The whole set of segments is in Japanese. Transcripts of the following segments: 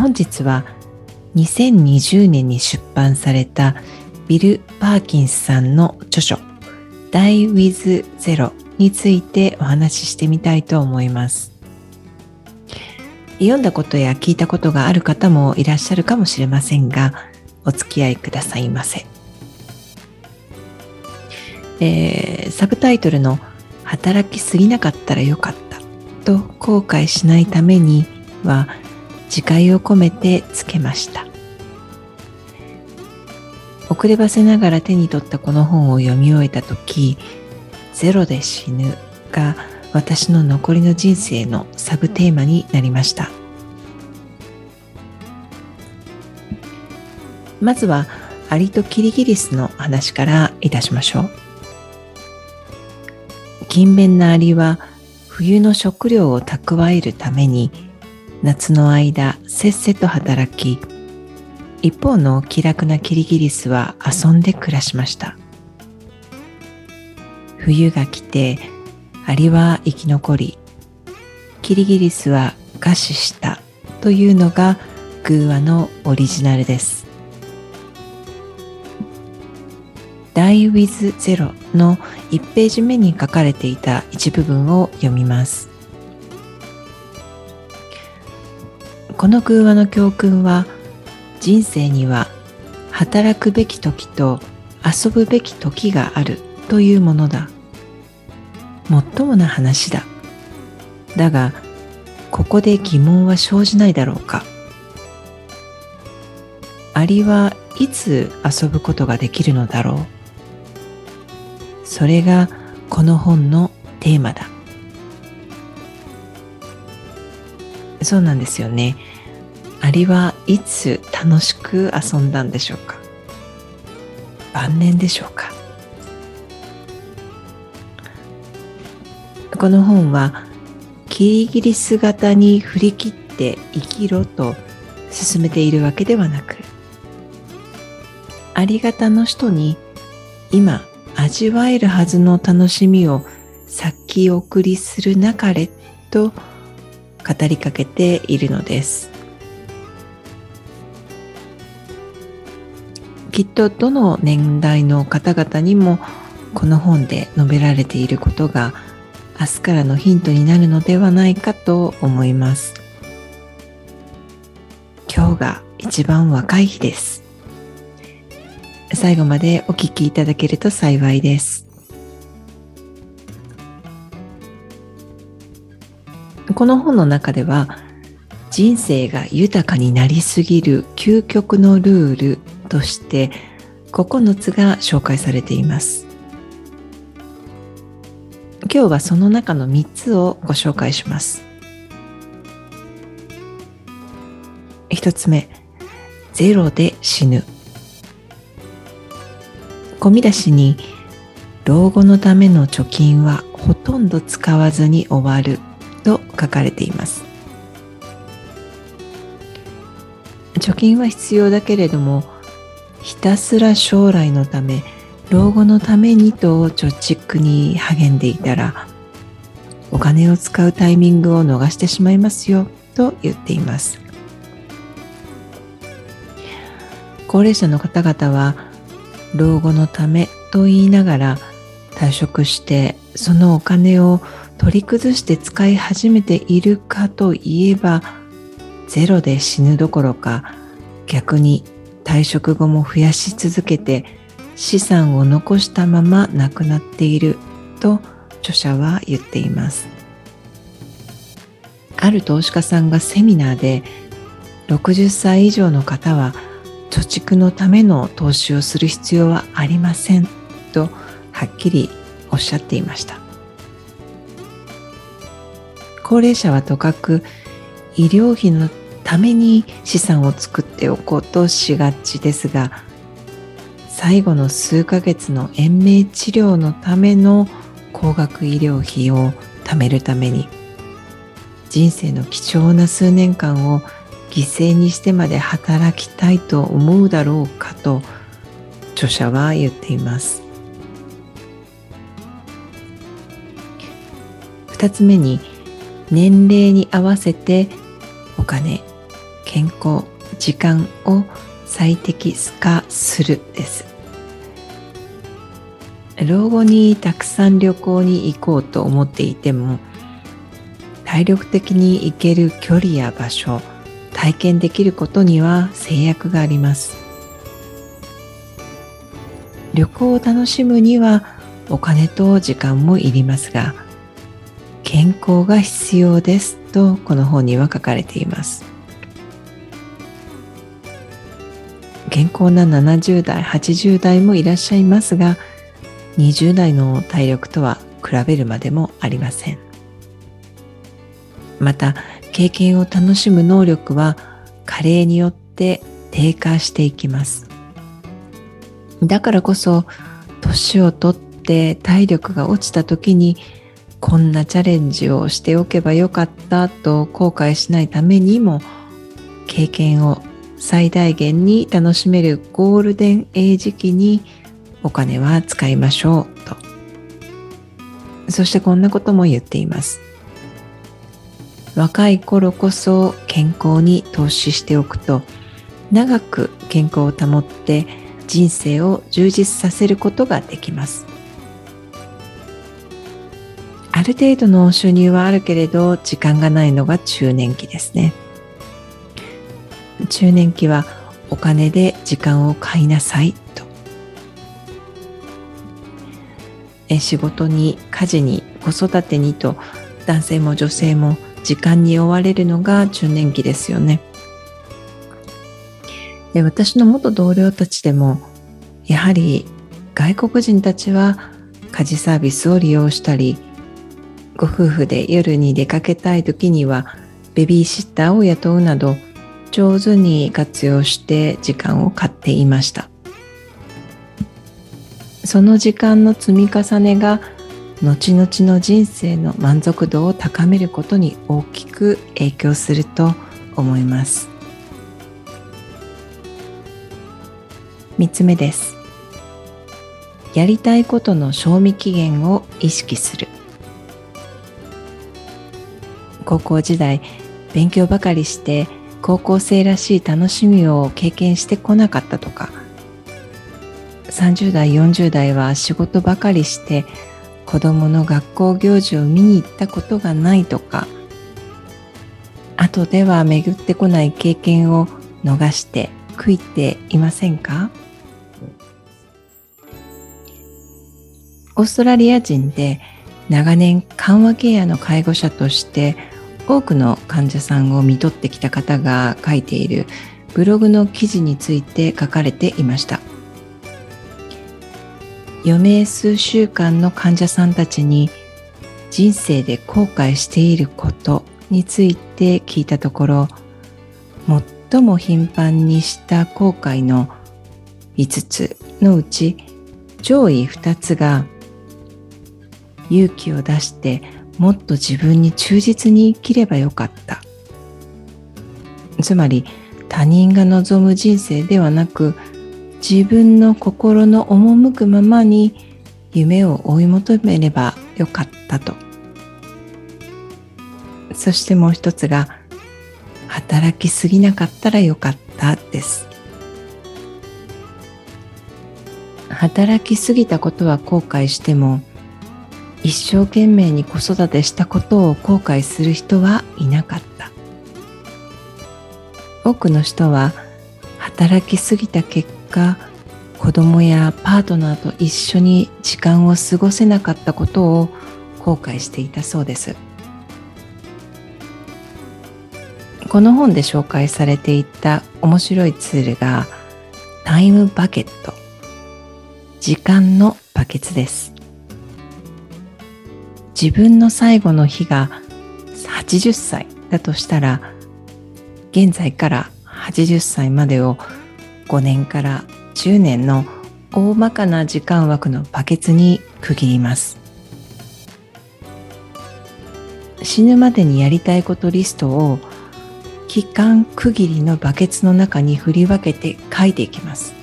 本日は2020年に出版されたビル・パーキンスさんの著書 Die with Zero についてお話ししてみたいと思います。読んだことや聞いたことがある方もいらっしゃるかもしれませんがお付き合いくださいませ、えー、サブタイトルの「働きすぎなかったらよかった」と後悔しないためには自戒を込めてつけました。遅ればせながら手に取ったこの本を読み終えた時「ゼロで死ぬ」が私の残りの人生のサブテーマになりました。まずはアリとキリギリスの話からいたしましょう。勤勉なアリは冬の食料を蓄えるために夏の間せっせと働き一方の気楽なキリギリスは遊んで暮らしました。冬が来てアリは生き残りキリギリスは餓死したというのが偶話のオリジナルです「Die with Zero」の1ページ目に書かれていた一部分を読みます。この空話の教訓は人生には働くべき時と遊ぶべき時があるというものだ。もっともな話だ。だが、ここで疑問は生じないだろうか。アリはいつ遊ぶことができるのだろう。それがこの本のテーマだ。そうなんですよね。アリはいつ楽しく遊んだんでしょうか？晩年でしょうか？この本はキリギリス型に振り切って生きろと進めているわけではなくありがたの人に今味わえるはずの楽しみを先送りするなかれと語りかけているのです。きっとどの年代の方々にもこの本で述べられていることが明日からのヒントになるのではないかと思います。今日が一番若い日です。最後までお聞きいただけると幸いです。この本の中では人生が豊かになりすぎる究極のルールとして9つが紹介されています。今日はその中の3つをご紹介します。1つ目ゼロで死ぬ。込み出しに老後のための貯金はほとんど使わずに終わると書かれています。貯金は必要だけれどもひたすら将来のため老後のためにと貯蓄に励んでいたらお金を使うタイミングを逃してしまいますよと言っています。高齢者の方々は老後のためと言いながら退職してそのお金を取り崩して使い始めているかといえばゼロで死ぬどころか逆に退職後も増やし続けて資産を残したまま亡くなっていると著者は言っています。ある投資家さんがセミナーで60歳以上の方は貯蓄のための投資をする必要はありませんとはっきりおっしゃっていました。高齢者はとかく医療費のために資産を作っておこうとしがちですが最後の数ヶ月の延命治療のための高額医療費を貯めるために人生の貴重な数年間を犠牲にしてまで働きたいと思うだろうかと著者は言っています。2つ目に年齢に合わせてお金。健康時間を最適化するです。老後にたくさん旅行に行こうと思っていても体力的に行ける距離や場所体験できることには制約があります。旅行を楽しむにはお金と時間もいりますが健康が必要ですとこの本には書かれています。健康な70代80代もいらっしゃいますが20代の体力とは比べるまでもありません。また経験を楽しむ能力は加齢によって低下していきます。だからこそ年をとって体力が落ちた時にこんなチャレンジをしておけばよかったと後悔しないためにも経験を最大限に楽しめるゴールデンエイジ期にお金は使いましょうと。そしてこんなことも言っています。若い頃こそ健康に投資しておくと長く健康を保って人生を充実させることができます。ある程度の収入はあるけれど時間がないのが中年期ですね。中年期はお金で時間を買いなさいと。仕事に家事に子育てにと男性も女性も時間に追われるのが中年期ですよね。で私の元同僚たちでもやはり外国人たちは家事サービスを利用したりご夫婦で夜に出かけたい時にはベビーシッターを雇うなど上手に活用して時間を買っていました。その時間の積み重ねが後々の人生の満足度を高めることに大きく影響すると思います。3つ目です。やりたいことの賞味期限を意識する。高校時代勉強ばかりして高校生らしい楽しみを経験してこなかったとか。30代40代は仕事ばかりして子供の学校行事を見に行ったことがないとか。後では巡ってこない経験を逃して悔いていませんか？オーストラリア人で長年緩和ケアの介護者として多くの患者さんを見とってきた方が書いているブログの記事について書かれていました。余命数週間の患者さんたちに人生で後悔していることについて聞いたところ最も頻繁にした後悔の5つのうち上位2つが勇気を出してもっと自分に忠実に生きればよかった。つまり他人が望む人生ではなく自分の心の赴くままに夢を追い求めればよかったと。そしてもう一つが働きすぎなかったらよかったです。働きすぎたことは後悔しても一生懸命に子育てしたことを後悔する人はいなかった。多くの人は働きすぎた結果子供やパートナーと一緒に時間を過ごせなかったことを後悔していたそうです。この本で紹介されていた面白いツールがタイムバケット。時間のバケツです。自分の最後の日が80歳だとしたら現在から80歳までを5年から10年の大まかな時間枠のバケツに区切ります。死ぬまでにやりたいことリストを期間区切りのバケツの中に振り分けて書いていきます。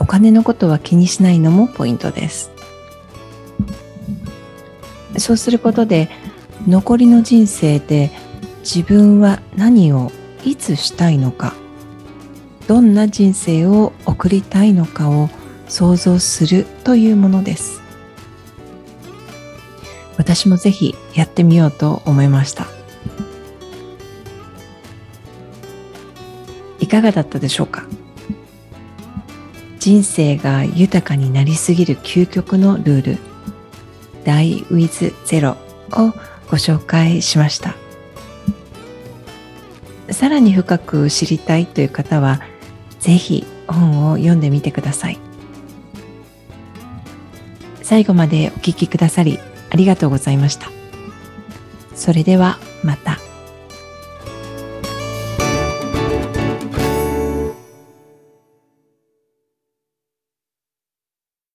お金のことは気にしないのもポイントです。そうすることで残りの人生で自分は何をいつしたいのかどんな人生を送りたいのかを想像するというものです。私もぜひやってみようと思いました。いかがだったでしょうか？人生が豊かになりすぎる究極のルール。Die with Zero をご紹介しました。さらに深く知りたいという方はぜひ本を読んでみてください。最後までお聞きくださりありがとうございました。それではまた。